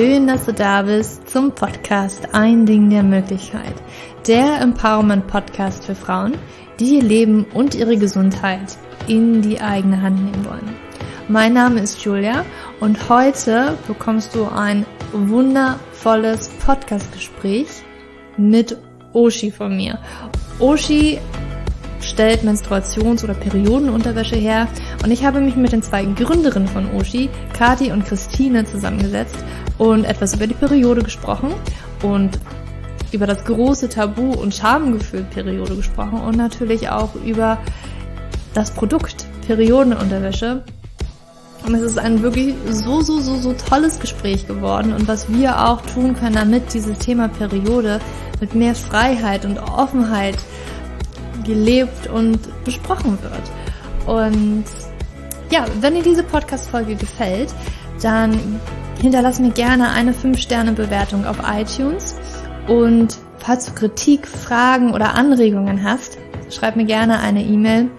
Schön, dass du da bist zum Podcast Ein Ding der Möglichkeit. Der Empowerment Podcast für Frauen, die ihr Leben und ihre Gesundheit in die eigene Hand nehmen wollen. Mein Name ist Julia und heute bekommst du ein wundervolles Podcastgespräch mit Oshi von mir. Oshi stellt Menstruations- oder Periodenunterwäsche her und ich habe mich mit den zwei Gründerinnen von Oshi, Kati und Christine, zusammengesetzt und etwas über die Periode gesprochen und über das große Tabu und Schamgefühl Periode gesprochen und natürlich auch über das Produkt Periodenunterwäsche. Und es ist ein wirklich so, so, so, so tolles Gespräch geworden und was wir auch tun können, damit dieses Thema Periode mit mehr Freiheit und Offenheit gelebt und besprochen wird. Und ja, wenn dir diese Podcast-Folge gefällt, dann hinterlass mir gerne eine 5-Sterne-Bewertung auf iTunes. Und falls du Kritik, Fragen oder Anregungen hast, schreib mir gerne eine E-Mail.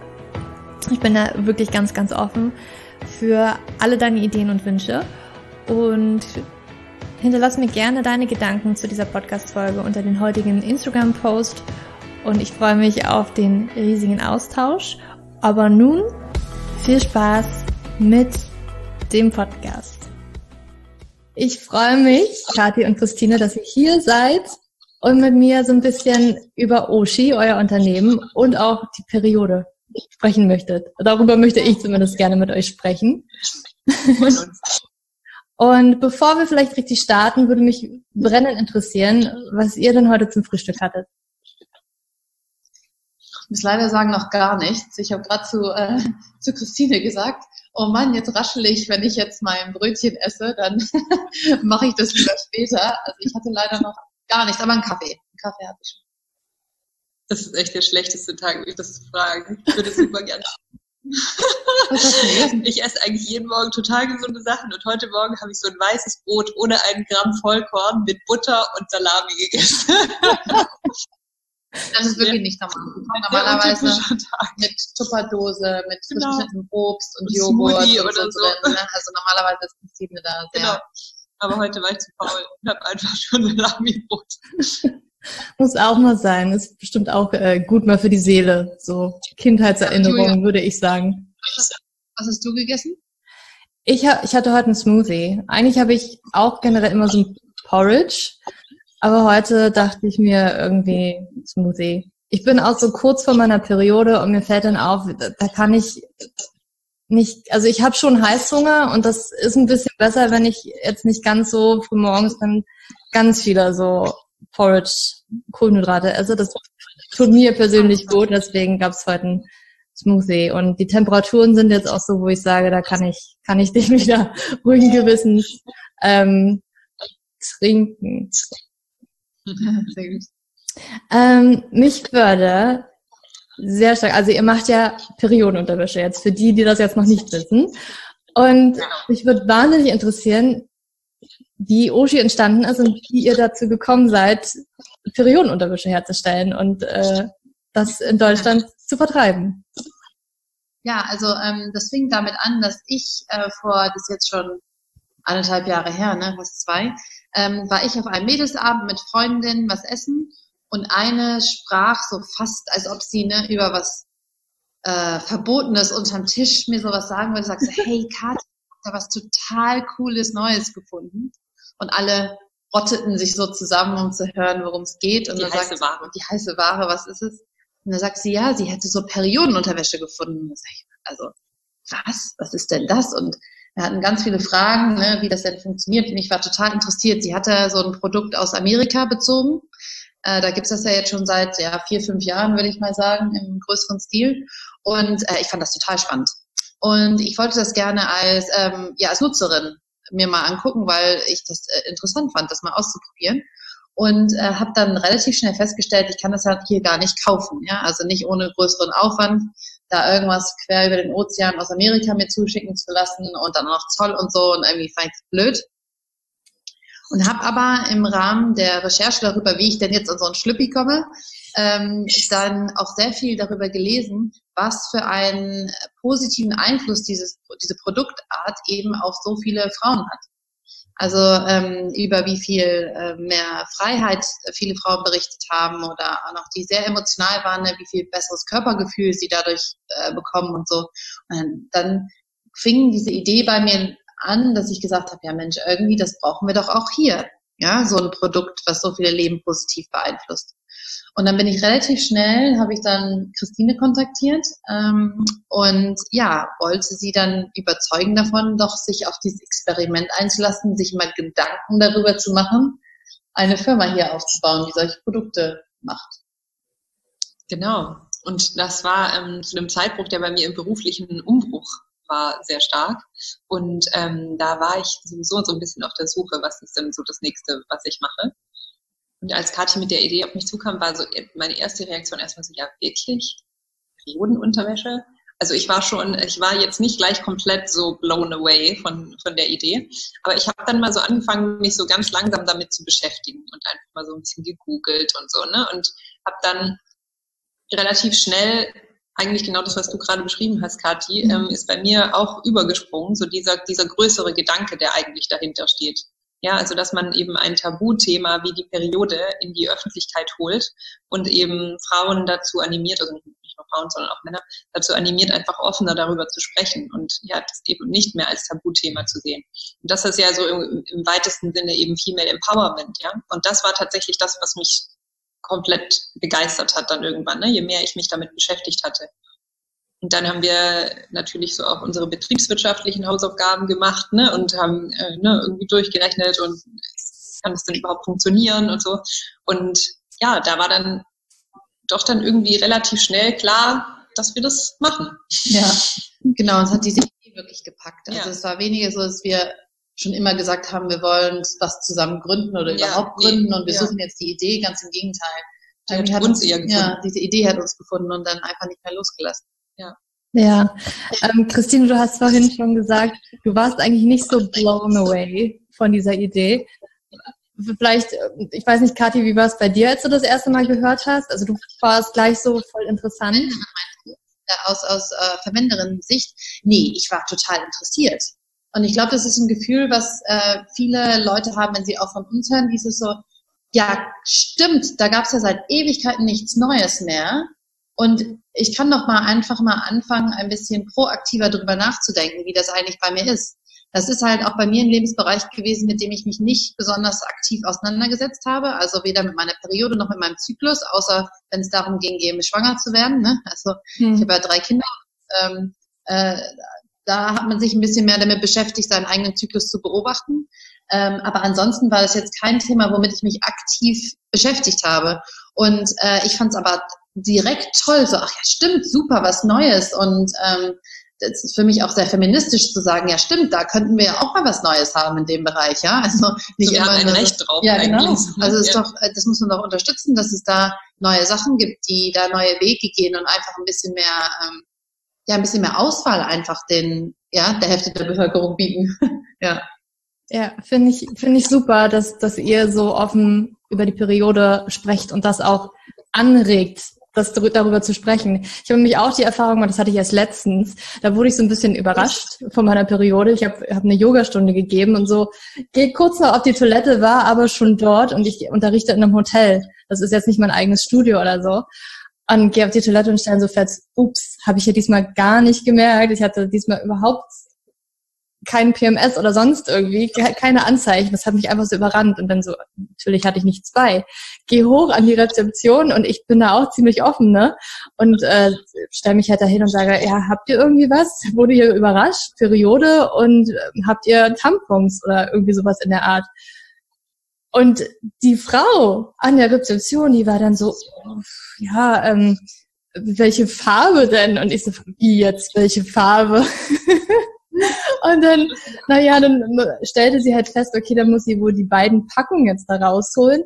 Ich bin da wirklich ganz, ganz offen für alle deine Ideen und Wünsche. Und hinterlass mir gerne deine Gedanken zu dieser Podcast-Folge unter den heutigen Instagram-Post und ich freue mich auf den riesigen Austausch. Aber nun viel Spaß mit dem Podcast. Ich freue mich, Kathi und Christine, dass ihr hier seid und mit mir so ein bisschen über Oshi, euer Unternehmen und auch die Periode sprechen möchtet. Darüber möchte ich zumindest gerne mit euch sprechen. Und bevor wir vielleicht richtig starten, würde mich brennend interessieren, was ihr denn heute zum Frühstück hattet muss leider sagen, noch gar nichts. Ich habe gerade zu, äh, zu Christine gesagt, oh Mann, jetzt raschel ich, wenn ich jetzt mein Brötchen esse, dann mache ich das wieder später. Also ich hatte leider noch gar nichts, aber einen Kaffee. Einen Kaffee habe ich schon. Das ist echt der schlechteste Tag, mich das zu fragen. Ich würde super gerne. ich esse eigentlich jeden Morgen total gesunde Sachen und heute Morgen habe ich so ein weißes Brot ohne einen Gramm Vollkorn mit Butter und Salami gegessen. Das ist wirklich ja. nicht normal. Normalerweise mit Tupperdose, mit frisch genau. geschnittenem Obst und, und Joghurt und oder so. Drin, ne? Also normalerweise ist Christine da sehr. Genau. Aber heute war ich zu faul und habe einfach schon Salami-Brot. Muss auch mal sein. Ist bestimmt auch äh, gut mal für die Seele. So Kindheitserinnerungen, würde ich sagen. Was hast du gegessen? Ich, hab, ich hatte heute einen Smoothie. Eigentlich habe ich auch generell immer so ein Porridge. Aber heute dachte ich mir irgendwie Smoothie. Ich bin auch so kurz vor meiner Periode und mir fällt dann auf, da kann ich nicht, also ich habe schon Heißhunger und das ist ein bisschen besser, wenn ich jetzt nicht ganz so früh morgens dann ganz viele so Porridge, Kohlenhydrate esse. Das tut mir persönlich gut, deswegen gab es heute ein Smoothie. Und die Temperaturen sind jetzt auch so, wo ich sage, da kann ich, kann ich dich wieder ruhigen Gewissens ähm, trinken. Sehr gut. Ähm, mich würde sehr stark, also ihr macht ja Periodenunterwäsche jetzt, für die, die das jetzt noch nicht wissen. Und mich würde wahnsinnig interessieren, wie Oshi entstanden ist und wie ihr dazu gekommen seid, Periodenunterwäsche herzustellen und äh, das in Deutschland zu vertreiben. Ja, also ähm, das fing damit an, dass ich äh, vor, das ist jetzt schon anderthalb Jahre her, ne, fast zwei, ähm, war ich auf einem Mädelsabend mit Freundinnen was essen und eine sprach so fast, als ob sie ne, über was äh, Verbotenes unterm Tisch mir sowas sagen würde, sagte, hey Kat, ich habe da was total cooles Neues gefunden. Und alle rotteten sich so zusammen, um zu hören, worum es geht. Und die dann heiße sagt, Ware. Die heiße Ware, was ist es? Und dann sagt sie, ja, sie hätte so Periodenunterwäsche gefunden. Also, was? Was ist denn das? Und wir hatten ganz viele Fragen, ne, wie das denn funktioniert. Und ich war total interessiert. Sie hatte so ein Produkt aus Amerika bezogen. Äh, da gibt's das ja jetzt schon seit ja, vier, fünf Jahren, würde ich mal sagen, im größeren Stil. Und äh, ich fand das total spannend. Und ich wollte das gerne als, ähm, ja, als Nutzerin mir mal angucken, weil ich das äh, interessant fand, das mal auszuprobieren. Und äh, habe dann relativ schnell festgestellt, ich kann das halt hier gar nicht kaufen. Ja? Also nicht ohne größeren Aufwand da irgendwas quer über den Ozean aus Amerika mir zuschicken zu lassen und dann noch Zoll und so und irgendwie fand ich blöd. Und habe aber im Rahmen der Recherche darüber, wie ich denn jetzt an so einen Schlüppi komme, ähm, dann auch sehr viel darüber gelesen, was für einen positiven Einfluss dieses, diese Produktart eben auf so viele Frauen hat. Also ähm, über wie viel äh, mehr Freiheit viele Frauen berichtet haben oder auch noch die sehr emotional waren, ne, wie viel besseres Körpergefühl sie dadurch äh, bekommen und so. Und dann fing diese Idee bei mir an, dass ich gesagt habe, ja Mensch, irgendwie, das brauchen wir doch auch hier. Ja, so ein Produkt, was so viele Leben positiv beeinflusst. Und dann bin ich relativ schnell, habe ich dann Christine kontaktiert ähm, und ja, wollte sie dann überzeugen davon, doch sich auf dieses Experiment einzulassen, sich mal Gedanken darüber zu machen, eine Firma hier aufzubauen, die solche Produkte macht. Genau. Und das war ähm, zu einem Zeitpunkt, der bei mir im beruflichen Umbruch war sehr stark. Und ähm, da war ich sowieso so ein bisschen auf der Suche, was ist denn so das nächste, was ich mache. Und als Kathi mit der Idee auf mich zukam, war so meine erste Reaktion erstmal so, ja, wirklich? Periodenunterwäsche? Also ich war schon, ich war jetzt nicht gleich komplett so blown away von, von der Idee, aber ich habe dann mal so angefangen, mich so ganz langsam damit zu beschäftigen und einfach mal so ein bisschen gegoogelt und so, ne? Und habe dann relativ schnell eigentlich genau das, was du gerade beschrieben hast, Kathi, mhm. ähm, ist bei mir auch übergesprungen, so dieser, dieser größere Gedanke, der eigentlich dahinter steht. Ja, also dass man eben ein Tabuthema wie die Periode in die Öffentlichkeit holt und eben Frauen dazu animiert, also nicht nur Frauen, sondern auch Männer, dazu animiert, einfach offener darüber zu sprechen und ja, das eben nicht mehr als Tabuthema zu sehen. Und das ist ja so im, im weitesten Sinne eben Female Empowerment, ja. Und das war tatsächlich das, was mich komplett begeistert hat dann irgendwann, ne? je mehr ich mich damit beschäftigt hatte. Und dann haben wir natürlich so auch unsere betriebswirtschaftlichen Hausaufgaben gemacht ne, und haben äh, ne, irgendwie durchgerechnet und kann das denn überhaupt funktionieren und so. Und ja, da war dann doch dann irgendwie relativ schnell klar, dass wir das machen. Ja, genau, es hat diese Idee wirklich gepackt. Also ja. es war weniger so, dass wir schon immer gesagt haben, wir wollen was zusammen gründen oder ja, überhaupt nee, gründen und wir ja. suchen jetzt die Idee, ganz im Gegenteil. Die hat uns, uns ja, diese Idee hat uns gefunden und dann einfach nicht mehr losgelassen. Ja. Ja, ähm, Christine, du hast vorhin schon gesagt, du warst eigentlich nicht so blown away von dieser Idee. Vielleicht, äh, ich weiß nicht, Kathi, wie war es bei dir, als du das erste Mal gehört hast? Also du warst gleich so voll interessant. Aus, aus äh, Verwenderinnen-Sicht, nee, ich war total interessiert. Und ich glaube, das ist ein Gefühl, was äh, viele Leute haben, wenn sie auch von uns hören, dieses so, ja, stimmt, da gab es ja seit Ewigkeiten nichts Neues mehr. Und ich kann doch mal einfach mal anfangen, ein bisschen proaktiver darüber nachzudenken, wie das eigentlich bei mir ist. Das ist halt auch bei mir ein Lebensbereich gewesen, mit dem ich mich nicht besonders aktiv auseinandergesetzt habe. Also weder mit meiner Periode noch mit meinem Zyklus, außer wenn es darum ging, eben schwanger zu werden. Ne? Also hm. ich habe ja drei Kinder. Ähm, äh, da hat man sich ein bisschen mehr damit beschäftigt, seinen eigenen Zyklus zu beobachten. Ähm, aber ansonsten war das jetzt kein Thema, womit ich mich aktiv beschäftigt habe. Und äh, ich fand es aber direkt toll, so, ach ja, stimmt, super, was Neues. Und ähm, das ist für mich auch sehr feministisch zu sagen, ja stimmt, da könnten wir ja auch mal was Neues haben in dem Bereich, ja. Also nicht so, immer ein Recht drauf. Ja, genau. Also ist doch, äh, das muss man doch unterstützen, dass es da neue Sachen gibt, die da neue Wege gehen und einfach ein bisschen mehr, ähm, ja, ein bisschen mehr Auswahl einfach den, ja, der Hälfte der Bevölkerung bieten. ja. Ja, finde ich, finde ich super, dass, dass ihr so offen über die Periode sprecht und das auch anregt, das darüber zu sprechen. Ich habe nämlich auch die Erfahrung gemacht, das hatte ich erst letztens, da wurde ich so ein bisschen überrascht von meiner Periode. Ich habe hab eine Yogastunde gegeben und so, gehe kurz noch auf die Toilette, war aber schon dort und ich unterrichte in einem Hotel. Das ist jetzt nicht mein eigenes Studio oder so. Und gehe auf die Toilette und stelle so fest, ups, habe ich ja diesmal gar nicht gemerkt. Ich hatte diesmal überhaupt kein PMS oder sonst irgendwie, keine Anzeichen. Das hat mich einfach so überrannt. Und dann so, natürlich hatte ich nicht zwei. Geh hoch an die Rezeption und ich bin da auch ziemlich offen, ne? Und äh, stelle mich halt dahin und sage, ja, habt ihr irgendwie was? Wurde ihr überrascht? Periode und äh, habt ihr Tampons oder irgendwie sowas in der Art? Und die Frau an der Rezeption, die war dann so, ja, ähm, welche Farbe denn? Und ich so, wie jetzt, welche Farbe? Und dann, naja, dann stellte sie halt fest, okay, dann muss sie wohl die beiden Packungen jetzt da rausholen.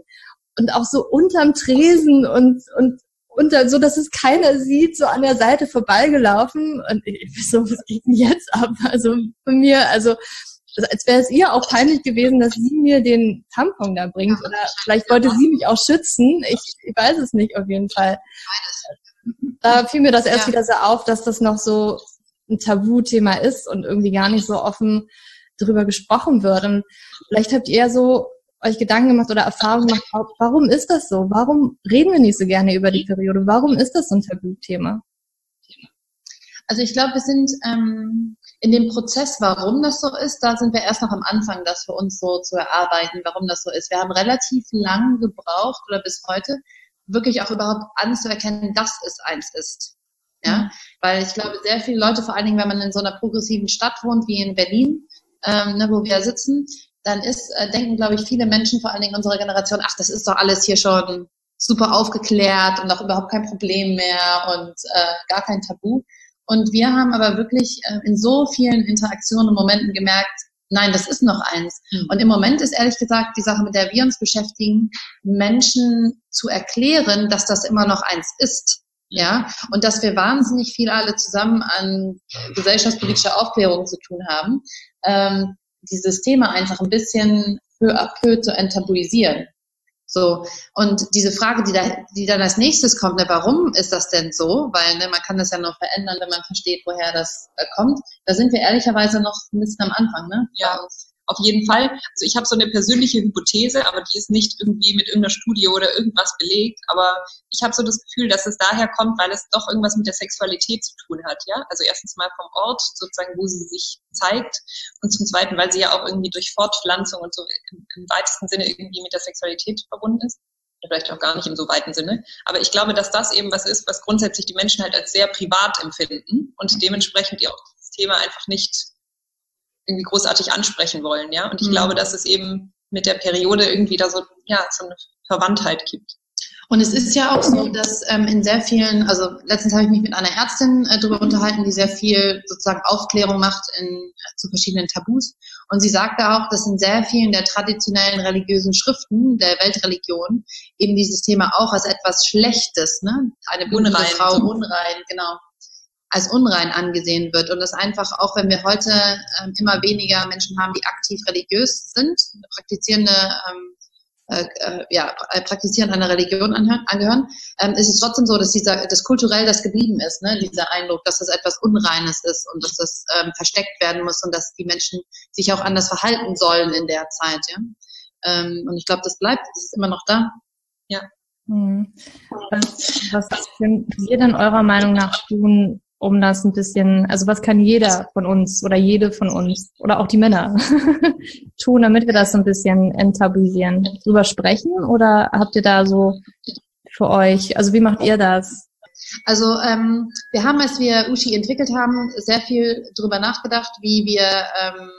Und auch so unterm Tresen und, und unter, so dass es keiner sieht, so an der Seite vorbeigelaufen. Und ich, ich so, was geht denn jetzt ab? Also von mir, also als wäre es ihr auch peinlich gewesen, dass sie mir den Tampon da bringt. Oder vielleicht wollte sie mich auch schützen. Ich, ich weiß es nicht auf jeden Fall. Da fiel mir das erst ja. wieder so auf, dass das noch so ein Tabuthema ist und irgendwie gar nicht so offen darüber gesprochen wird. Und vielleicht habt ihr so euch Gedanken gemacht oder Erfahrungen gemacht, warum ist das so? Warum reden wir nicht so gerne über die Periode? Warum ist das so ein Tabuthema? Also ich glaube, wir sind ähm, in dem Prozess, warum das so ist, da sind wir erst noch am Anfang, das für uns so zu erarbeiten, warum das so ist. Wir haben relativ lang gebraucht oder bis heute, wirklich auch überhaupt anzuerkennen, dass es eins ist. Ja, mhm. weil ich glaube, sehr viele Leute, vor allen Dingen, wenn man in so einer progressiven Stadt wohnt wie in Berlin, ähm, ne, wo wir sitzen, dann ist, äh, denken, glaube ich, viele Menschen, vor allen Dingen unserer Generation, ach, das ist doch alles hier schon super aufgeklärt und auch überhaupt kein Problem mehr und äh, gar kein Tabu. Und wir haben aber wirklich äh, in so vielen Interaktionen und Momenten gemerkt, nein, das ist noch eins. Mhm. Und im Moment ist ehrlich gesagt die Sache, mit der wir uns beschäftigen, Menschen zu erklären, dass das immer noch eins ist. Ja, und dass wir wahnsinnig viel alle zusammen an gesellschaftspolitischer Aufklärung zu tun haben, ähm, dieses Thema einfach ein bisschen peu à peu zu enttabuisieren. So, und diese Frage, die, da, die dann als nächstes kommt, ne, warum ist das denn so? Weil ne, man kann das ja nur verändern, wenn man versteht, woher das äh, kommt. Da sind wir ehrlicherweise noch ein bisschen am Anfang. Ne? Ja, auf jeden Fall. Also ich habe so eine persönliche Hypothese, aber die ist nicht irgendwie mit irgendeiner Studie oder irgendwas belegt. Aber ich habe so das Gefühl, dass es daher kommt, weil es doch irgendwas mit der Sexualität zu tun hat. Ja, also erstens mal vom Ort sozusagen, wo sie sich zeigt, und zum Zweiten, weil sie ja auch irgendwie durch Fortpflanzung und so im, im weitesten Sinne irgendwie mit der Sexualität verbunden ist vielleicht auch gar nicht im so weiten Sinne. Aber ich glaube, dass das eben was ist, was grundsätzlich die Menschen halt als sehr privat empfinden und dementsprechend die auch das Thema einfach nicht irgendwie großartig ansprechen wollen, ja. Und ich mhm. glaube, dass es eben mit der Periode irgendwie da so, ja, so eine Verwandtheit gibt. Und es ist ja auch so, dass ähm, in sehr vielen, also letztens habe ich mich mit einer Ärztin äh, darüber unterhalten, die sehr viel sozusagen Aufklärung macht in, äh, zu verschiedenen Tabus. Und sie sagte auch, dass in sehr vielen der traditionellen religiösen Schriften der Weltreligion eben dieses Thema auch als etwas Schlechtes, ne? Eine unrein, Frau, unrein, genau, als unrein angesehen wird und das einfach auch, wenn wir heute ähm, immer weniger Menschen haben, die aktiv religiös sind, praktizierende ähm, äh, äh, ja, äh, praktizieren einer Religion angehören, ähm, ist es trotzdem so, dass dieser, das kulturell das geblieben ist, ne? dieser Eindruck, dass das etwas Unreines ist und dass das ähm, versteckt werden muss und dass die Menschen sich auch anders verhalten sollen in der Zeit. Ja? Ähm, und ich glaube, das bleibt, das ist immer noch da. Ja. Hm. Was, was könnt ihr denn eurer Meinung nach tun, um das ein bisschen, also was kann jeder von uns oder jede von uns oder auch die Männer tun, damit wir das ein bisschen enttabuisieren? Drüber sprechen oder habt ihr da so für euch, also wie macht ihr das? Also ähm, wir haben, als wir Ushi entwickelt haben, sehr viel darüber nachgedacht, wie wir, ähm,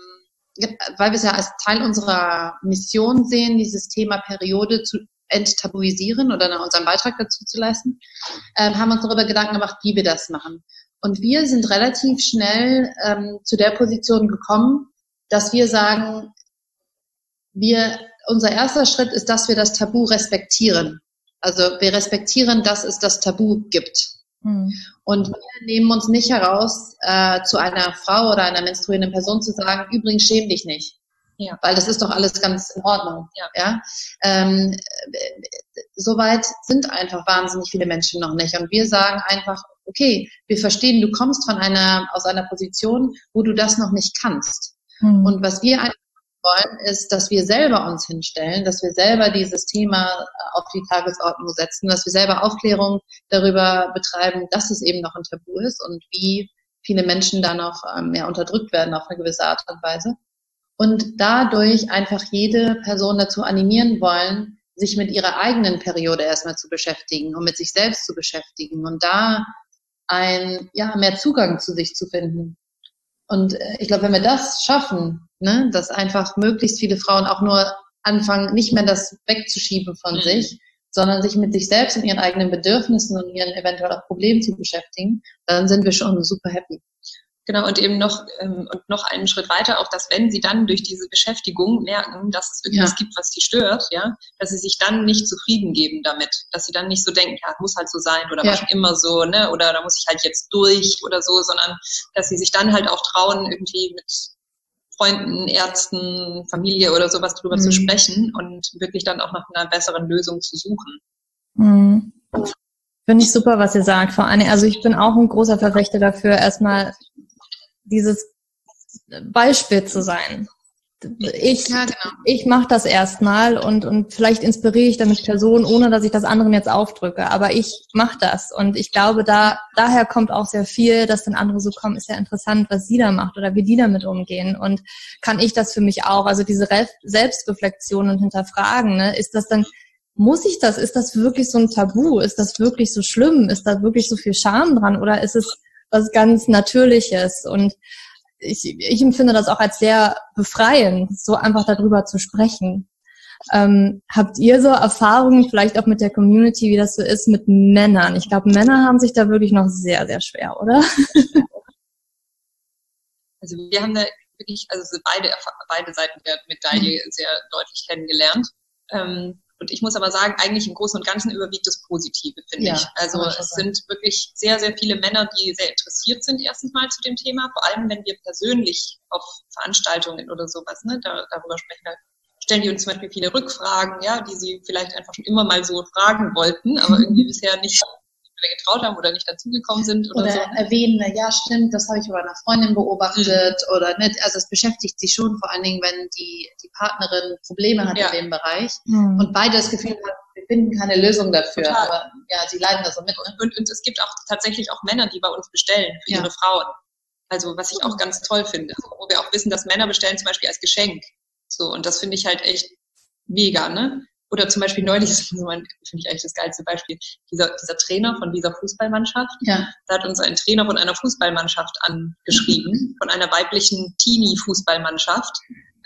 weil wir es ja als Teil unserer Mission sehen, dieses Thema Periode zu enttabuisieren oder unseren Beitrag dazu zu leisten, ähm, haben uns darüber Gedanken gemacht, wie wir das machen. Und wir sind relativ schnell ähm, zu der Position gekommen, dass wir sagen, wir, unser erster Schritt ist, dass wir das Tabu respektieren. Also wir respektieren, dass es das Tabu gibt. Mhm. Und wir nehmen uns nicht heraus, äh, zu einer Frau oder einer menstruierenden Person zu sagen, übrigens schäm dich nicht. Ja. Weil das ist doch alles ganz in Ordnung. Ja. ja? Ähm, Soweit sind einfach wahnsinnig viele Menschen noch nicht. Und wir sagen einfach, okay, wir verstehen, du kommst von einer, aus einer Position, wo du das noch nicht kannst. Mhm. Und was wir wollen, ist, dass wir selber uns hinstellen, dass wir selber dieses Thema auf die Tagesordnung setzen, dass wir selber Aufklärung darüber betreiben, dass es eben noch ein Tabu ist und wie viele Menschen da noch ähm, mehr unterdrückt werden auf eine gewisse Art und Weise. Und dadurch einfach jede Person dazu animieren wollen, sich mit ihrer eigenen Periode erstmal zu beschäftigen und mit sich selbst zu beschäftigen und da ein, ja, mehr Zugang zu sich zu finden. Und äh, ich glaube, wenn wir das schaffen, ne, dass einfach möglichst viele Frauen auch nur anfangen, nicht mehr das wegzuschieben von mhm. sich, sondern sich mit sich selbst und ihren eigenen Bedürfnissen und ihren eventuell auch Problemen zu beschäftigen, dann sind wir schon super happy. Genau, und eben noch, ähm, und noch einen Schritt weiter, auch dass wenn sie dann durch diese Beschäftigung merken, dass es irgendwas ja. gibt, was sie stört, ja, dass sie sich dann nicht zufrieden geben damit, dass sie dann nicht so denken, ja, muss halt so sein oder ja. war schon immer so, ne, oder da muss ich halt jetzt durch oder so, sondern dass sie sich dann halt auch trauen, irgendwie mit Freunden, Ärzten, Familie oder sowas drüber mhm. zu sprechen und wirklich dann auch nach einer besseren Lösung zu suchen. Mhm. Finde ich super, was ihr sagt. Vor allem, also ich bin auch ein großer Verfechter dafür, erstmal dieses Beispiel zu sein. Ich, ja, genau. ich mache das erstmal und, und vielleicht inspiriere ich damit Personen, ohne dass ich das anderen jetzt aufdrücke. Aber ich mache das und ich glaube, da daher kommt auch sehr viel, dass dann andere so kommen, ist ja interessant, was sie da macht oder wie die damit umgehen. Und kann ich das für mich auch? Also diese Re Selbstreflexion und Hinterfragen, ne? ist das dann muss ich das? Ist das wirklich so ein Tabu? Ist das wirklich so schlimm? Ist da wirklich so viel Scham dran? Oder ist es was ganz Natürliches? Und ich, ich empfinde das auch als sehr befreiend, so einfach darüber zu sprechen. Ähm, habt ihr so Erfahrungen vielleicht auch mit der Community, wie das so ist mit Männern? Ich glaube, Männer haben sich da wirklich noch sehr, sehr schwer, oder? Also wir haben da wirklich, also beide, beide Seiten der Medaille sehr deutlich kennengelernt. Ähm, und ich muss aber sagen, eigentlich im Großen und Ganzen überwiegt das Positive, finde ja, ich. Also es sind wirklich sehr, sehr viele Männer, die sehr interessiert sind erstens mal zu dem Thema. Vor allem, wenn wir persönlich auf Veranstaltungen oder sowas ne, da, darüber sprechen, da stellen die uns zum Beispiel viele Rückfragen, ja, die sie vielleicht einfach schon immer mal so fragen wollten, aber irgendwie bisher nicht getraut haben oder nicht dazugekommen sind oder, oder so. erwähnen, ja stimmt, das habe ich bei einer Freundin beobachtet mhm. oder nicht. Also es beschäftigt sie schon, vor allen Dingen, wenn die, die Partnerin Probleme hat ja. in dem Bereich mhm. und beide das Gefühl haben, wir finden keine Lösung dafür. Total. Aber ja, sie leiden da so mit. Ne? Und, und, es gibt auch tatsächlich auch Männer, die bei uns bestellen für ja. ihre Frauen. Also was ich auch ganz toll finde, wo wir auch wissen, dass Männer bestellen zum Beispiel als Geschenk. So, und das finde ich halt echt mega, ne? Oder zum Beispiel neulich, das finde ich eigentlich das geilste Beispiel, dieser, dieser Trainer von dieser Fußballmannschaft, ja. da hat uns ein Trainer von einer Fußballmannschaft angeschrieben, von einer weiblichen Teenie-Fußballmannschaft,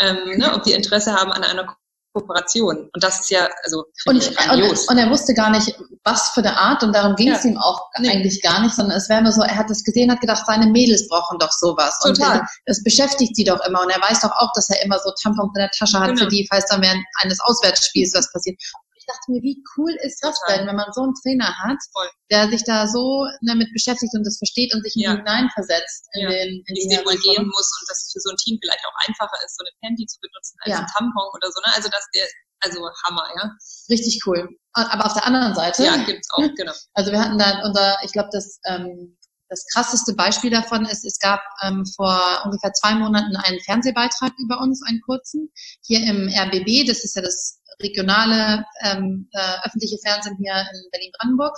ähm, ne, ob die Interesse haben an einer Kooperation. Und das ist ja, also und, ich, und, und, er wusste gar nicht, was für eine Art und darum ging ja. es ihm auch nee. eigentlich gar nicht, sondern es wäre nur so, er hat das gesehen, hat gedacht, seine Mädels brauchen doch sowas. Total. Und das beschäftigt sie doch immer. Und er weiß doch auch, dass er immer so Tampons in der Tasche hat genau. für die, falls dann während eines Auswärtsspiels was passiert dachte mir, wie cool ist das denn, wenn man so einen Trainer hat, Voll. der sich da so damit beschäftigt und das versteht und sich ja. hineinversetzt in ja. den in Wie es wohl gehen muss und dass es für so ein Team vielleicht auch einfacher ist, so eine Panty zu benutzen als ja. ein Tampon oder so. Ne? Also das der also Hammer, ja. Richtig cool. Aber auf der anderen Seite. Ja, gibt's auch, genau. Also wir hatten da unser, ich glaube, das ähm, das krasseste Beispiel davon ist, es gab ähm, vor ungefähr zwei Monaten einen Fernsehbeitrag über uns, einen kurzen, hier im RBB, das ist ja das regionale ähm, äh, öffentliche Fernsehen hier in Berlin-Brandenburg.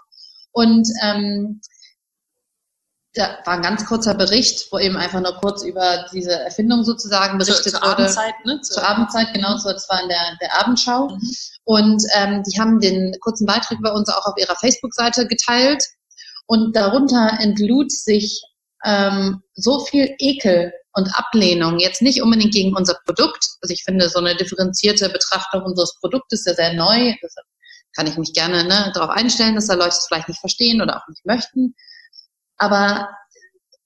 Und ähm, da war ein ganz kurzer Bericht, wo eben einfach nur kurz über diese Erfindung sozusagen berichtet zur, zur wurde. Abendzeit, ne? Zur, zur Abendzeit, genau, so, das war in der, der Abendschau. Mhm. Und ähm, die haben den kurzen Beitrag bei uns auch auf ihrer Facebook-Seite geteilt. Und darunter entlud sich ähm, so viel Ekel und Ablehnung jetzt nicht unbedingt gegen unser Produkt. Also ich finde so eine differenzierte Betrachtung unseres Produktes ja sehr neu. Das kann ich mich gerne ne, darauf einstellen, dass da Leute es vielleicht nicht verstehen oder auch nicht möchten. Aber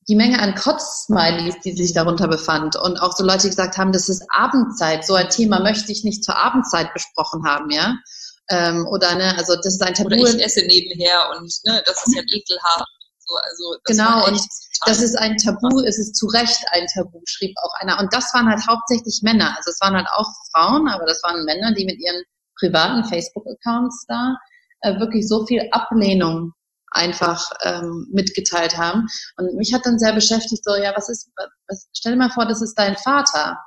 die Menge an Kotz-Smileys, die sich darunter befand und auch so Leute, die gesagt haben, das ist Abendzeit, so ein Thema möchte ich nicht zur Abendzeit besprochen haben, ja. Ähm, oder ne, also das ist ein Tabu. Oder ich esse nebenher und ne, das ist ja ekelhaft. So, also genau, und das ist ein Tabu, es ist zu Recht ein Tabu, schrieb auch einer. Und das waren halt hauptsächlich Männer. Also es waren halt auch Frauen, aber das waren Männer, die mit ihren privaten Facebook-Accounts da äh, wirklich so viel Ablehnung einfach ähm, mitgeteilt haben. Und mich hat dann sehr beschäftigt, so, ja, was ist, was, stell dir mal vor, das ist dein Vater.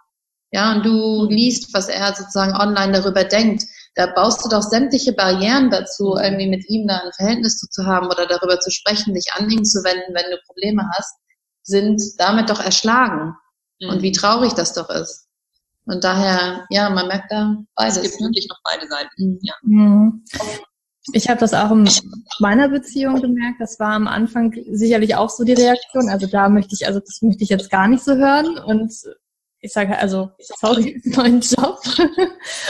Ja, und du liest, was er sozusagen online darüber denkt da baust du doch sämtliche Barrieren dazu, irgendwie mit ihm da ein Verhältnis zu haben oder darüber zu sprechen, dich an ihn zu wenden, wenn du Probleme hast, sind damit doch erschlagen. Mhm. Und wie traurig das doch ist. Und daher, ja, man merkt da beides. Es gibt ne? wirklich noch beide Seiten. Mhm. Ja. Mhm. Ich habe das auch in meiner Beziehung gemerkt. Das war am Anfang sicherlich auch so die Reaktion. Also da möchte ich, also das möchte ich jetzt gar nicht so hören. Und ich sage also, sorry, mein Job.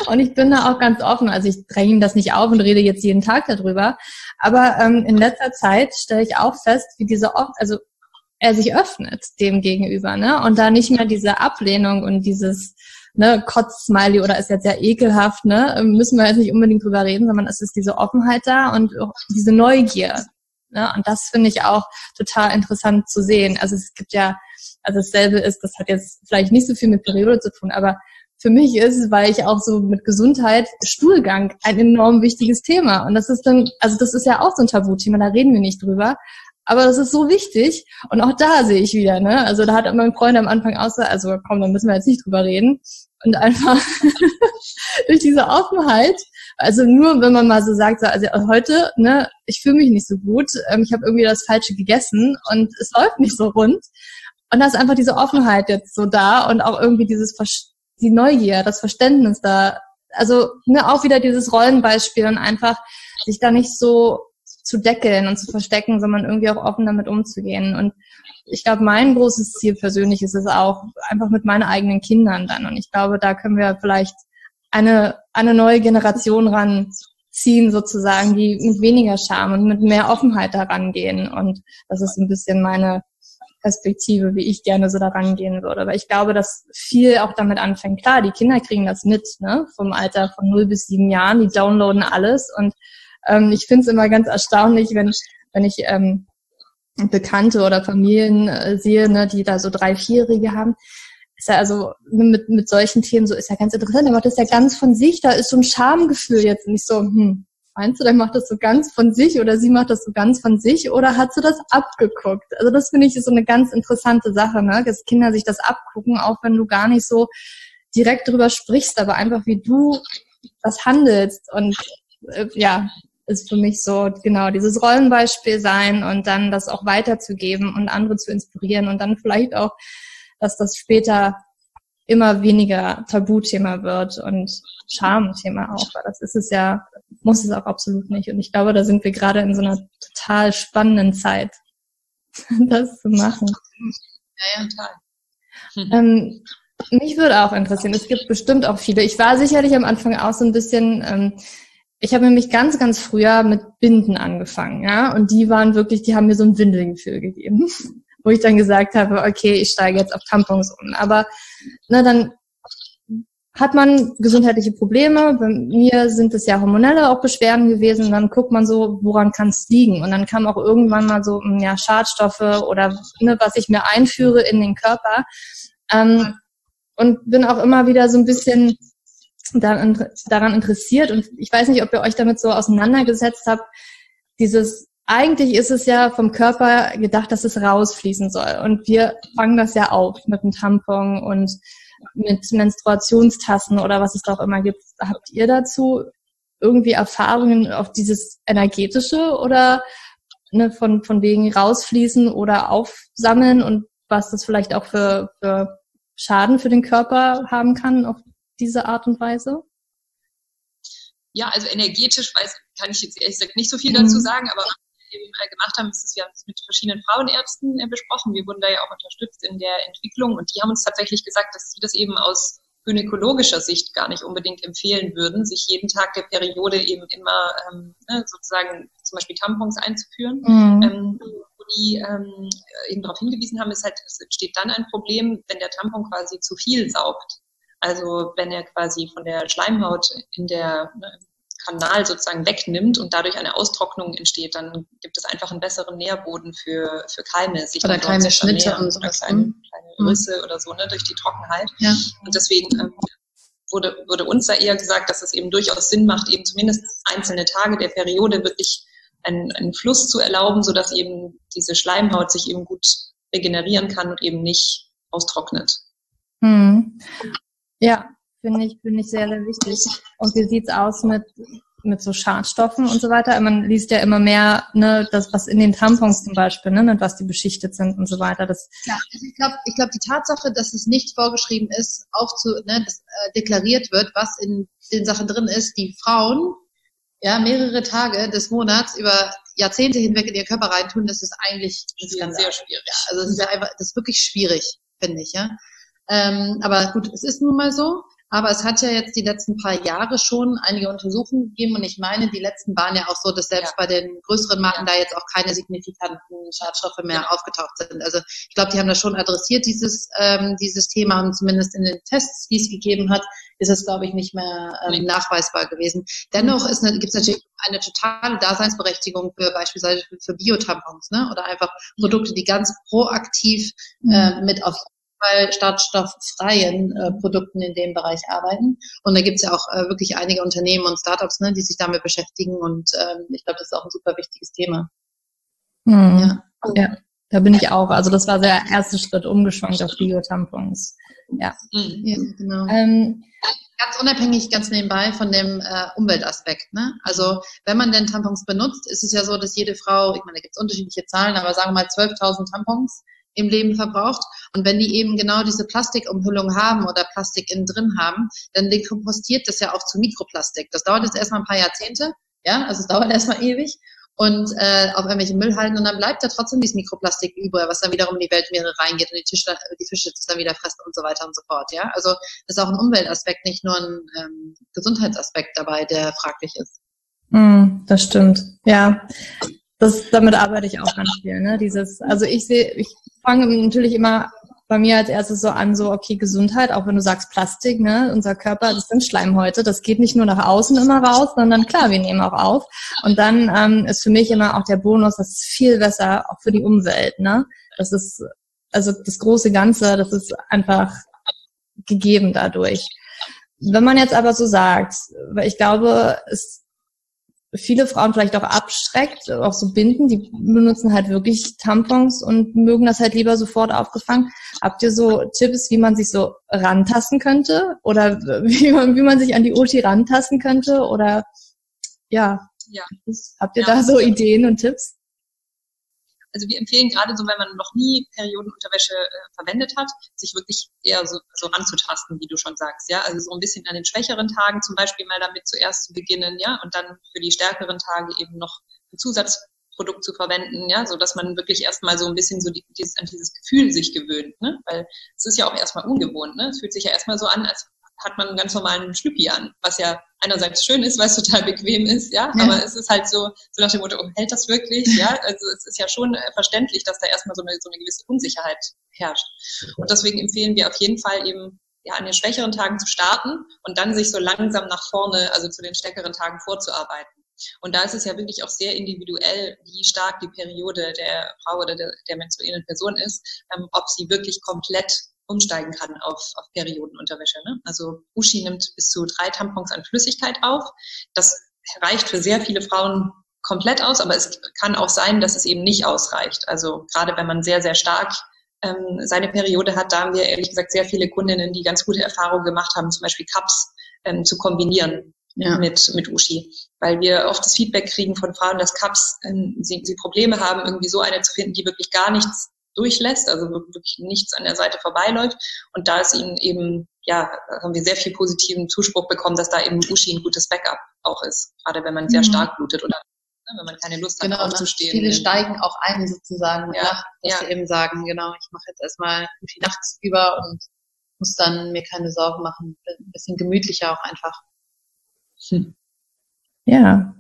und ich bin da auch ganz offen. Also ich dränge ihm das nicht auf und rede jetzt jeden Tag darüber. Aber ähm, in letzter Zeit stelle ich auch fest, wie diese oft, also er sich öffnet dem gegenüber, ne? Und da nicht mehr diese Ablehnung und dieses ne, Kotz-Smiley oder ist jetzt sehr ekelhaft, ne? Müssen wir jetzt nicht unbedingt drüber reden, sondern es ist diese Offenheit da und diese Neugier. Ne? Und das finde ich auch total interessant zu sehen. Also es gibt ja also dasselbe ist, das hat jetzt vielleicht nicht so viel mit Periode zu tun, aber für mich ist weil ich auch so mit Gesundheit, Stuhlgang ein enorm wichtiges Thema. Und das ist dann, also das ist ja auch so ein Tabuthema, da reden wir nicht drüber. Aber das ist so wichtig. Und auch da sehe ich wieder, ne? Also da hat mein Freund am Anfang auch so, also komm, da müssen wir jetzt nicht drüber reden. Und einfach durch diese Offenheit, also nur wenn man mal so sagt, also heute, ne, ich fühle mich nicht so gut, ähm, ich habe irgendwie das Falsche gegessen und es läuft nicht so rund. Und da ist einfach diese Offenheit jetzt so da und auch irgendwie dieses die Neugier, das Verständnis da. Also ne, auch wieder dieses Rollenbeispiel und einfach sich da nicht so zu deckeln und zu verstecken, sondern irgendwie auch offen damit umzugehen. Und ich glaube, mein großes Ziel persönlich ist es auch, einfach mit meinen eigenen Kindern dann. Und ich glaube, da können wir vielleicht eine, eine neue Generation ranziehen, sozusagen, die mit weniger Scham und mit mehr Offenheit daran gehen. Und das ist ein bisschen meine Perspektive, wie ich gerne so daran gehen würde. Weil ich glaube, dass viel auch damit anfängt. Klar, die Kinder kriegen das mit, ne? Vom Alter von 0 bis 7 Jahren, die downloaden alles und ähm, ich finde es immer ganz erstaunlich, wenn, wenn ich ähm, Bekannte oder Familien äh, sehe, ne, die da so drei, vierjährige haben. Ist ja also mit, mit solchen Themen so, ist ja ganz interessant, er macht das ja ganz von sich, da ist so ein Schamgefühl jetzt nicht so, hm, meinst du, der macht das so ganz von sich oder sie macht das so ganz von sich oder hat sie das abgeguckt? Also das finde ich ist so eine ganz interessante Sache, ne? dass Kinder sich das abgucken, auch wenn du gar nicht so direkt drüber sprichst, aber einfach wie du das handelst und äh, ja, ist für mich so genau dieses Rollenbeispiel sein und dann das auch weiterzugeben und andere zu inspirieren und dann vielleicht auch, dass das später immer weniger Tabuthema wird und Schamthema auch, weil das ist es ja, muss es auch absolut nicht. Und ich glaube, da sind wir gerade in so einer total spannenden Zeit, das zu machen. Ja, ja, total. Ähm, mich würde auch interessieren, es gibt bestimmt auch viele. Ich war sicherlich am Anfang auch so ein bisschen ähm, ich habe nämlich ganz, ganz früher mit Binden angefangen, ja, und die waren wirklich, die haben mir so ein Windelgefühl gegeben, wo ich dann gesagt habe, okay, ich steige jetzt auf Tampons um. Aber na, dann hat man gesundheitliche Probleme. Bei mir sind es ja hormonelle auch Beschwerden gewesen. Dann guckt man so, woran kann es liegen? Und dann kam auch irgendwann mal so, hm, ja, Schadstoffe oder ne, was ich mir einführe in den Körper. Ähm, und bin auch immer wieder so ein bisschen daran interessiert und ich weiß nicht, ob ihr euch damit so auseinandergesetzt habt, dieses eigentlich ist es ja vom Körper gedacht, dass es rausfließen soll. Und wir fangen das ja auf mit einem Tampon und mit Menstruationstassen oder was es da auch immer gibt. Habt ihr dazu irgendwie Erfahrungen auf dieses energetische oder ne, von, von wegen rausfließen oder aufsammeln und was das vielleicht auch für, für Schaden für den Körper haben kann auf diese Art und Weise? Ja, also energetisch weiß, kann ich jetzt ehrlich gesagt nicht so viel mhm. dazu sagen, aber eben äh, gemacht haben, ist es, wir haben es mit verschiedenen Frauenärzten äh, besprochen. Wir wurden da ja auch unterstützt in der Entwicklung und die haben uns tatsächlich gesagt, dass sie das eben aus gynäkologischer Sicht gar nicht unbedingt empfehlen würden, sich jeden Tag der Periode eben immer ähm, ne, sozusagen zum Beispiel Tampons einzuführen. Mhm. Ähm, wo die ähm, eben darauf hingewiesen haben, ist halt, es entsteht dann ein Problem, wenn der Tampon quasi zu viel saugt. Also wenn er quasi von der Schleimhaut in der ne, Kanal sozusagen wegnimmt und dadurch eine Austrocknung entsteht, dann gibt es einfach einen besseren Nährboden für, für Keime. Sich oder kleine Schnitte und so. Oder kleine, kleine Risse mhm. oder so, ne, durch die Trockenheit. Ja. Und deswegen ähm, wurde, wurde uns da eher gesagt, dass es eben durchaus Sinn macht, eben zumindest einzelne Tage der Periode wirklich einen, einen Fluss zu erlauben, sodass eben diese Schleimhaut sich eben gut regenerieren kann und eben nicht austrocknet. Hm. Ja, finde ich, finde ich sehr, sehr wichtig. Und wie sieht's aus mit, mit so Schadstoffen und so weiter? Man liest ja immer mehr, ne, das, was in den Tampons zum Beispiel, ne, mit was die beschichtet sind und so weiter. Das ja, also ich glaube, ich glaube, die Tatsache, dass es nicht vorgeschrieben ist, auch zu, ne, dass äh, deklariert wird, was in den Sachen drin ist, die Frauen ja mehrere Tage des Monats über Jahrzehnte hinweg in ihren Körper reintun, das ist eigentlich das ist sehr schwierig. Ja, also es ist ja einfach, das ist wirklich schwierig, finde ich, ja. Ähm, aber gut, es ist nun mal so. Aber es hat ja jetzt die letzten paar Jahre schon einige Untersuchungen gegeben und ich meine, die letzten waren ja auch so, dass selbst ja. bei den größeren Marken da jetzt auch keine signifikanten Schadstoffe mehr ja. aufgetaucht sind. Also ich glaube, die haben das schon adressiert, dieses, ähm, dieses Thema und zumindest in den Tests, die es gegeben hat, ist es, glaube ich, nicht mehr ähm, nachweisbar gewesen. Dennoch gibt es natürlich eine totale Daseinsberechtigung für beispielsweise für Biotampons ne? oder einfach Produkte, die ganz proaktiv äh, mit auf Fall schadstofffreien äh, Produkten in dem Bereich arbeiten. Und da gibt es ja auch äh, wirklich einige Unternehmen und Startups, ne, die sich damit beschäftigen. Und ähm, ich glaube, das ist auch ein super wichtiges Thema. Hm. Ja. Ja, da bin ich auch. Also das war der erste Schritt, umgeschwankt auf Bio-Tampons. Ja. Ja genau. Ähm, ganz unabhängig, ganz nebenbei von dem äh, Umweltaspekt. Ne? Also wenn man denn Tampons benutzt, ist es ja so, dass jede Frau, ich meine, da gibt es unterschiedliche Zahlen, aber sagen wir mal 12.000 Tampons im Leben verbraucht. Und wenn die eben genau diese Plastikumhüllung haben oder Plastik innen drin haben, dann dekompostiert das ja auch zu Mikroplastik. Das dauert jetzt erstmal ein paar Jahrzehnte. Ja, also es dauert erstmal ewig und äh, auf irgendwelche Müllhalden und dann bleibt da trotzdem dieses Mikroplastik über, was dann wiederum in die Weltmeere reingeht und die, Tisch, die Fische dann wieder fressen und so weiter und so fort. Ja, also das ist auch ein Umweltaspekt, nicht nur ein ähm, Gesundheitsaspekt dabei, der fraglich ist. Mm, das stimmt. Ja, das damit arbeite ich auch ganz viel. Ne? Dieses, also ich sehe, ich fange natürlich immer bei mir als erstes so an, so, okay, Gesundheit, auch wenn du sagst Plastik, ne, unser Körper, das sind Schleimhäute, das geht nicht nur nach außen immer raus, sondern klar, wir nehmen auch auf. Und dann ähm, ist für mich immer auch der Bonus, das ist viel besser auch für die Umwelt, ne. Das ist, also das große Ganze, das ist einfach gegeben dadurch. Wenn man jetzt aber so sagt, weil ich glaube, es viele Frauen vielleicht auch abschreckt, auch so Binden, die benutzen halt wirklich Tampons und mögen das halt lieber sofort aufgefangen. Habt ihr so Tipps, wie man sich so rantasten könnte? Oder wie man, wie man sich an die Oti rantasten könnte? Oder ja, ja. habt ihr ja. da so Ideen und Tipps? Also wir empfehlen gerade so, wenn man noch nie Periodenunterwäsche äh, verwendet hat, sich wirklich eher so, so ranzutasten, wie du schon sagst, ja. Also so ein bisschen an den schwächeren Tagen zum Beispiel mal damit zuerst zu beginnen, ja, und dann für die stärkeren Tage eben noch ein Zusatzprodukt zu verwenden, ja, so dass man wirklich erstmal so ein bisschen so die, dieses, an dieses Gefühl sich gewöhnt, ne? Weil es ist ja auch erstmal ungewohnt, ne? Es fühlt sich ja erstmal so an, als hat man einen ganz normalen Schlüppi an, was ja einerseits schön ist, weil es total bequem ist, ja, ja. aber es ist halt so, so nach dem Motto, oh, hält das wirklich, ja, also es ist ja schon äh, verständlich, dass da erstmal so eine, so eine gewisse Unsicherheit herrscht. Und deswegen empfehlen wir auf jeden Fall eben, ja, an den schwächeren Tagen zu starten und dann sich so langsam nach vorne, also zu den stärkeren Tagen vorzuarbeiten. Und da ist es ja wirklich auch sehr individuell, wie stark die Periode der Frau oder der, der menstruierenden Person ist, ähm, ob sie wirklich komplett umsteigen kann auf, auf Periodenunterwäsche. Ne? Also Uschi nimmt bis zu drei Tampons an Flüssigkeit auf. Das reicht für sehr viele Frauen komplett aus, aber es kann auch sein, dass es eben nicht ausreicht. Also gerade wenn man sehr, sehr stark ähm, seine Periode hat, da haben wir ehrlich gesagt sehr viele Kundinnen, die ganz gute Erfahrungen gemacht haben, zum Beispiel Cups ähm, zu kombinieren ja. mit, mit Uschi. Weil wir oft das Feedback kriegen von Frauen, dass Cups, ähm, sie, sie Probleme haben, irgendwie so eine zu finden, die wirklich gar nichts durchlässt, also wirklich nichts an der Seite vorbeiläuft. Und da ist ihnen eben, ja, haben wir sehr viel positiven Zuspruch bekommen, dass da eben Uschi ein gutes Backup auch ist, gerade wenn man sehr mhm. stark blutet oder ne, wenn man keine Lust hat, genau, ne? aufzustehen. Viele steigen auch ein sozusagen ja, nach, dass ja. sie eben sagen, genau, ich mache jetzt erstmal Uschi nachts über und muss dann mir keine Sorgen machen. Ein bisschen gemütlicher auch einfach. Hm. Ja,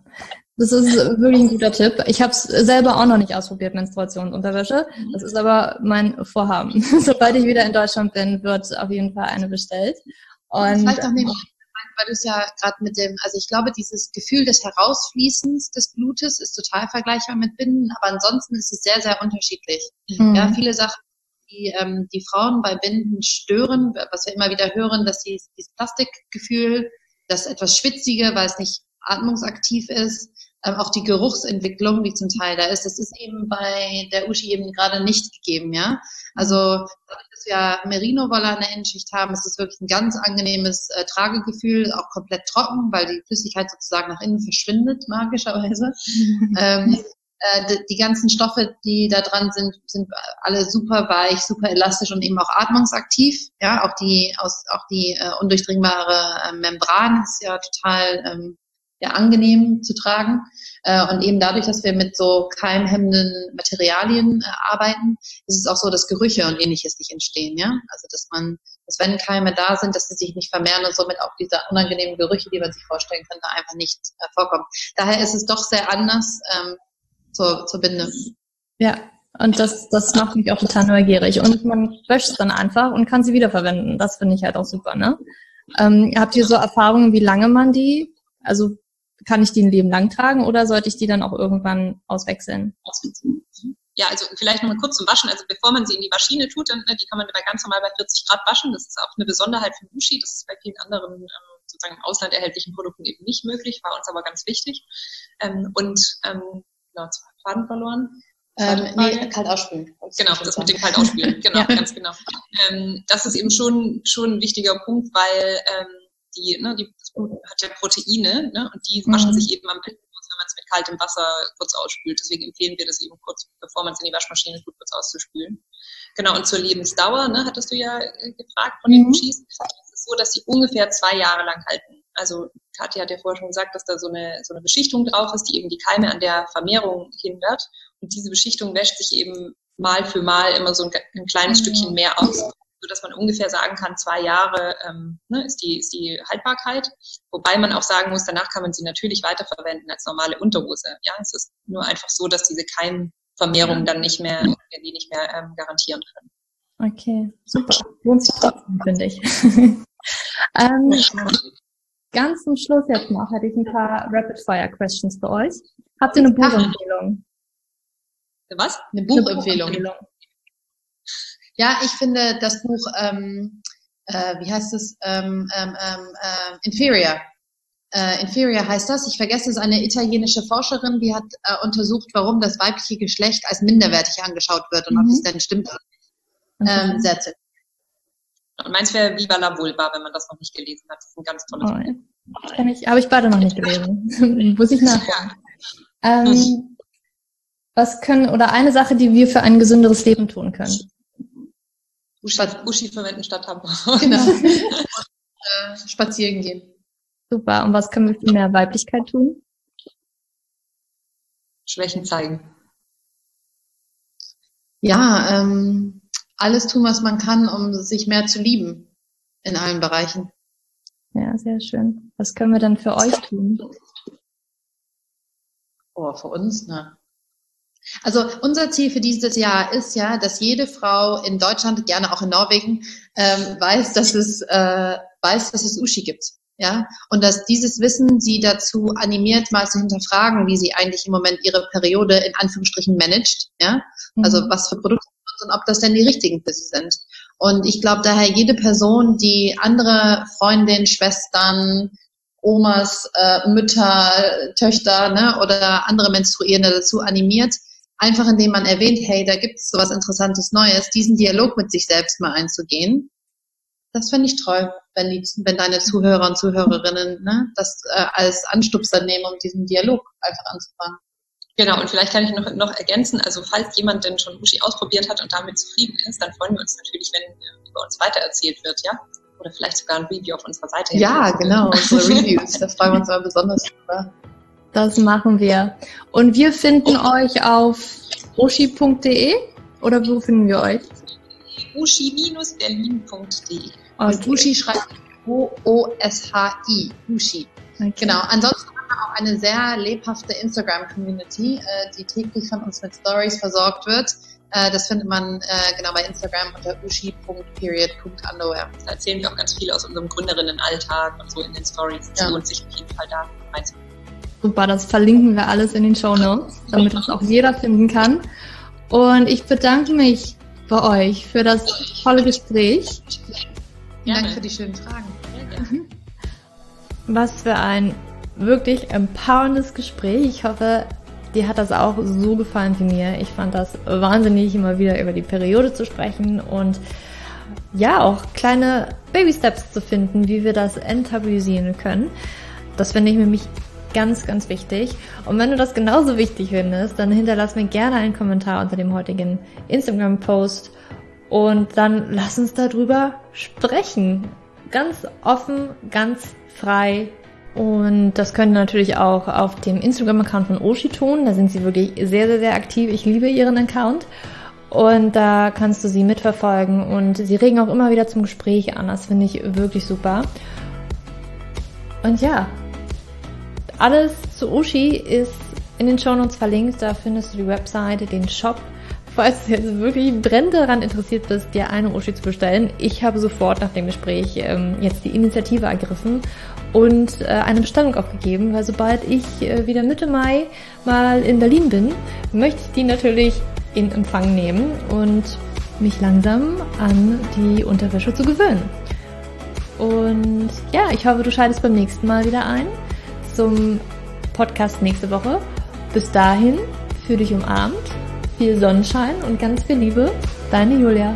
das ist wirklich ein guter Tipp. Ich habe es selber auch noch nicht ausprobiert, Menstruationsunterwäsche. Das ist aber mein Vorhaben. Sobald ich wieder in Deutschland bin, wird auf jeden Fall eine bestellt. Und vielleicht auch nicht, weil du es ja gerade mit dem, also ich glaube, dieses Gefühl des Herausfließens des Blutes ist total vergleichbar mit Binden, aber ansonsten ist es sehr, sehr unterschiedlich. Mhm. Ja, viele Sachen, die ähm, die Frauen bei Binden stören, was wir immer wieder hören, dass sie dieses Plastikgefühl, das etwas Schwitzige, weil es nicht atmungsaktiv ist, ähm, auch die Geruchsentwicklung, die zum Teil da ist, das ist eben bei der Uschi eben gerade nicht gegeben, ja. Also, dadurch, dass wir Merino-Wolle an der Innenschicht haben, ist es wirklich ein ganz angenehmes äh, Tragegefühl, auch komplett trocken, weil die Flüssigkeit sozusagen nach innen verschwindet, magischerweise. ähm, äh, die, ganzen Stoffe, die da dran sind, sind alle super weich, super elastisch und eben auch atmungsaktiv. Ja, auch die aus, auch die äh, undurchdringbare äh, Membran ist ja total ähm, ja, angenehm zu tragen. Äh, und eben dadurch, dass wir mit so keimhemmenden Materialien äh, arbeiten, ist es auch so, dass Gerüche und ähnliches nicht entstehen. Ja? Also dass man, dass wenn Keime da sind, dass sie sich nicht vermehren und somit auch diese unangenehmen Gerüche, die man sich vorstellen könnte, einfach nicht äh, vorkommen. Daher ist es doch sehr anders ähm, zur, zur Binde. Ja, und das, das macht mich auch total neugierig. Und man wäscht es dann einfach und kann sie wiederverwenden. Das finde ich halt auch super, ne? Ähm, habt ihr so Erfahrungen, wie lange man die, also kann ich die ein Leben lang tragen oder sollte ich die dann auch irgendwann auswechseln? Ja, also vielleicht noch mal kurz zum Waschen. Also bevor man sie in die Maschine tut, dann, ne, die kann man bei ganz normal bei 40 Grad waschen. Das ist auch eine Besonderheit von Mushi. Das ist bei vielen anderen ähm, sozusagen im Ausland erhältlichen Produkten eben nicht möglich, war uns aber ganz wichtig. Ähm, und ähm, genau, Faden verloren. Ähm, nee, kalt ausspülen. Genau, das mit dem kalt ausspülen. Genau, ja. ganz genau. Ähm, das ist eben schon, schon ein wichtiger Punkt, weil ähm, die, ne, die, das Blut hat ja Proteine ne, und die mhm. waschen sich eben am besten aus, wenn man es mit kaltem Wasser kurz ausspült. Deswegen empfehlen wir das eben kurz, bevor man es in die Waschmaschine tut, kurz auszuspülen. Genau, und zur Lebensdauer, ne, hattest du ja äh, gefragt von den mhm. Uschis. Es ist so, dass die ungefähr zwei Jahre lang halten. Also Katja hat ja vorher schon gesagt, dass da so eine, so eine Beschichtung drauf ist, die eben die Keime an der Vermehrung hindert. Und diese Beschichtung wäscht sich eben mal für mal immer so ein, ein kleines mhm. Stückchen mehr aus, so dass man ungefähr sagen kann, zwei Jahre ähm, ne, ist, die, ist die Haltbarkeit. Wobei man auch sagen muss, danach kann man sie natürlich weiterverwenden als normale Unterhose. Ja, es ist nur einfach so, dass diese Keimvermehrung dann nicht mehr, die nicht mehr ähm, garantieren können. Okay, super. Lohnt sich trotzdem, finde ich. ähm, ganz zum Schluss jetzt noch hätte ich ein paar Rapid-Fire-Questions für euch. Habt ihr eine Buchempfehlung? Was? Eine Buchempfehlung. Ja, ich finde das Buch, ähm, äh, wie heißt es, ähm, ähm, ähm äh, Inferior. Äh, Inferior heißt das. Ich vergesse es, eine italienische Forscherin, die hat äh, untersucht, warum das weibliche Geschlecht als minderwertig angeschaut wird und mhm. ob das denn stimmt. Ähm, sehr und meins wäre Viva la Vulva, wenn man das noch nicht gelesen hat. Das ist ein ganz tolles oh, Buch. Kenn ich, habe ich beide noch nicht gelesen. Muss ich nachfragen. Ja. Ähm, was können, oder eine Sache, die wir für ein gesünderes Leben tun können? Uschi, Uschi verwenden statt Tampon. Genau. äh, spazieren gehen. Super. Und was können wir für mehr Weiblichkeit tun? Schwächen zeigen. Ja, ähm, alles tun, was man kann, um sich mehr zu lieben in allen Bereichen. Ja, sehr schön. Was können wir dann für euch tun? Oh, für uns, ne? Also unser Ziel für dieses Jahr ist ja, dass jede Frau in Deutschland, gerne auch in Norwegen, ähm, weiß, dass es äh, weiß, dass es Uschi gibt. Ja, und dass dieses Wissen sie dazu animiert, mal zu hinterfragen, wie sie eigentlich im Moment ihre Periode in Anführungsstrichen managt. Ja, also mhm. was für Produkte und ob das denn die richtigen für sie sind. Und ich glaube daher, jede Person, die andere Freundinnen, Schwestern, Omas, äh, Mütter, Töchter ne, oder andere Menstruierende dazu animiert, einfach indem man erwähnt, hey, da gibt es sowas Interessantes Neues, diesen Dialog mit sich selbst mal einzugehen. Das fände ich toll, wenn, die, wenn deine Zuhörer und Zuhörerinnen ne, das äh, als Anstupser nehmen, um diesen Dialog einfach anzufangen. Genau, und vielleicht kann ich noch, noch ergänzen, also falls jemand denn schon Mushi ausprobiert hat und damit zufrieden ist, dann freuen wir uns natürlich, wenn äh, über uns weitererzählt wird, ja? Oder vielleicht sogar ein Review auf unserer Seite. Ja, genau, unsere Reviews, da freuen wir uns aber besonders drüber. Das machen wir. Und wir finden euch auf ushi.de oder wo finden wir euch? ushi-berlin.de. Und Ushi schreibt O-O-S-H-I. Ushi. Okay. Genau. Ansonsten auch eine sehr lebhafte Instagram-Community, äh, die täglich von uns mit Stories versorgt wird. Äh, das findet man äh, genau bei Instagram unter ushi.period.underwear. Da erzählen wir auch ganz viel aus unserem Gründerinnen-Alltag und so in den Stories. Das ja. lohnt sich auf jeden Fall da reinzukommen. Super, das verlinken wir alles in den Show Notes, damit das auch jeder finden kann. Und ich bedanke mich bei euch für das tolle Gespräch. Vielen Dank für die schönen Fragen. Was für ein wirklich empowerndes Gespräch. Ich hoffe, dir hat das auch so gefallen wie mir. Ich fand das wahnsinnig, immer wieder über die Periode zu sprechen und ja, auch kleine Baby Steps zu finden, wie wir das enttabuisieren können. Das finde ich nämlich ganz, ganz wichtig. Und wenn du das genauso wichtig findest, dann hinterlass mir gerne einen Kommentar unter dem heutigen Instagram-Post und dann lass uns darüber sprechen. Ganz offen, ganz frei und das könnt ihr natürlich auch auf dem Instagram-Account von Oshi tun. Da sind sie wirklich sehr, sehr, sehr aktiv. Ich liebe ihren Account. Und da kannst du sie mitverfolgen und sie regen auch immer wieder zum Gespräch an. Das finde ich wirklich super. Und ja, alles zu Oshi ist in den Shownotes verlinkt. Da findest du die Webseite, den Shop. Falls du jetzt wirklich brennend daran interessiert bist, dir eine Oshi zu bestellen, ich habe sofort nach dem Gespräch ähm, jetzt die Initiative ergriffen und äh, eine Bestellung aufgegeben, weil sobald ich äh, wieder Mitte Mai mal in Berlin bin, möchte ich die natürlich in Empfang nehmen und mich langsam an die Unterwäsche zu gewöhnen. Und ja, ich hoffe, du schaltest beim nächsten Mal wieder ein zum Podcast nächste Woche. Bis dahin, für dich umarmt, viel Sonnenschein und ganz viel Liebe. Deine Julia.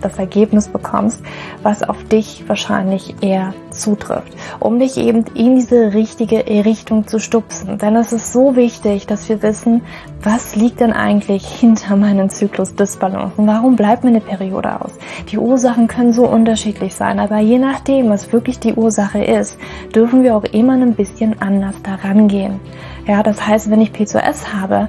das Ergebnis bekommst, was auf dich wahrscheinlich eher zutrifft, um dich eben in diese richtige Richtung zu stupsen. Denn es ist so wichtig, dass wir wissen, was liegt denn eigentlich hinter meinen Zyklus-Disbalancen? Warum bleibt mir eine Periode aus? Die Ursachen können so unterschiedlich sein, aber je nachdem, was wirklich die Ursache ist, dürfen wir auch immer ein bisschen anders daran gehen. Ja, das heißt, wenn ich PCOS habe,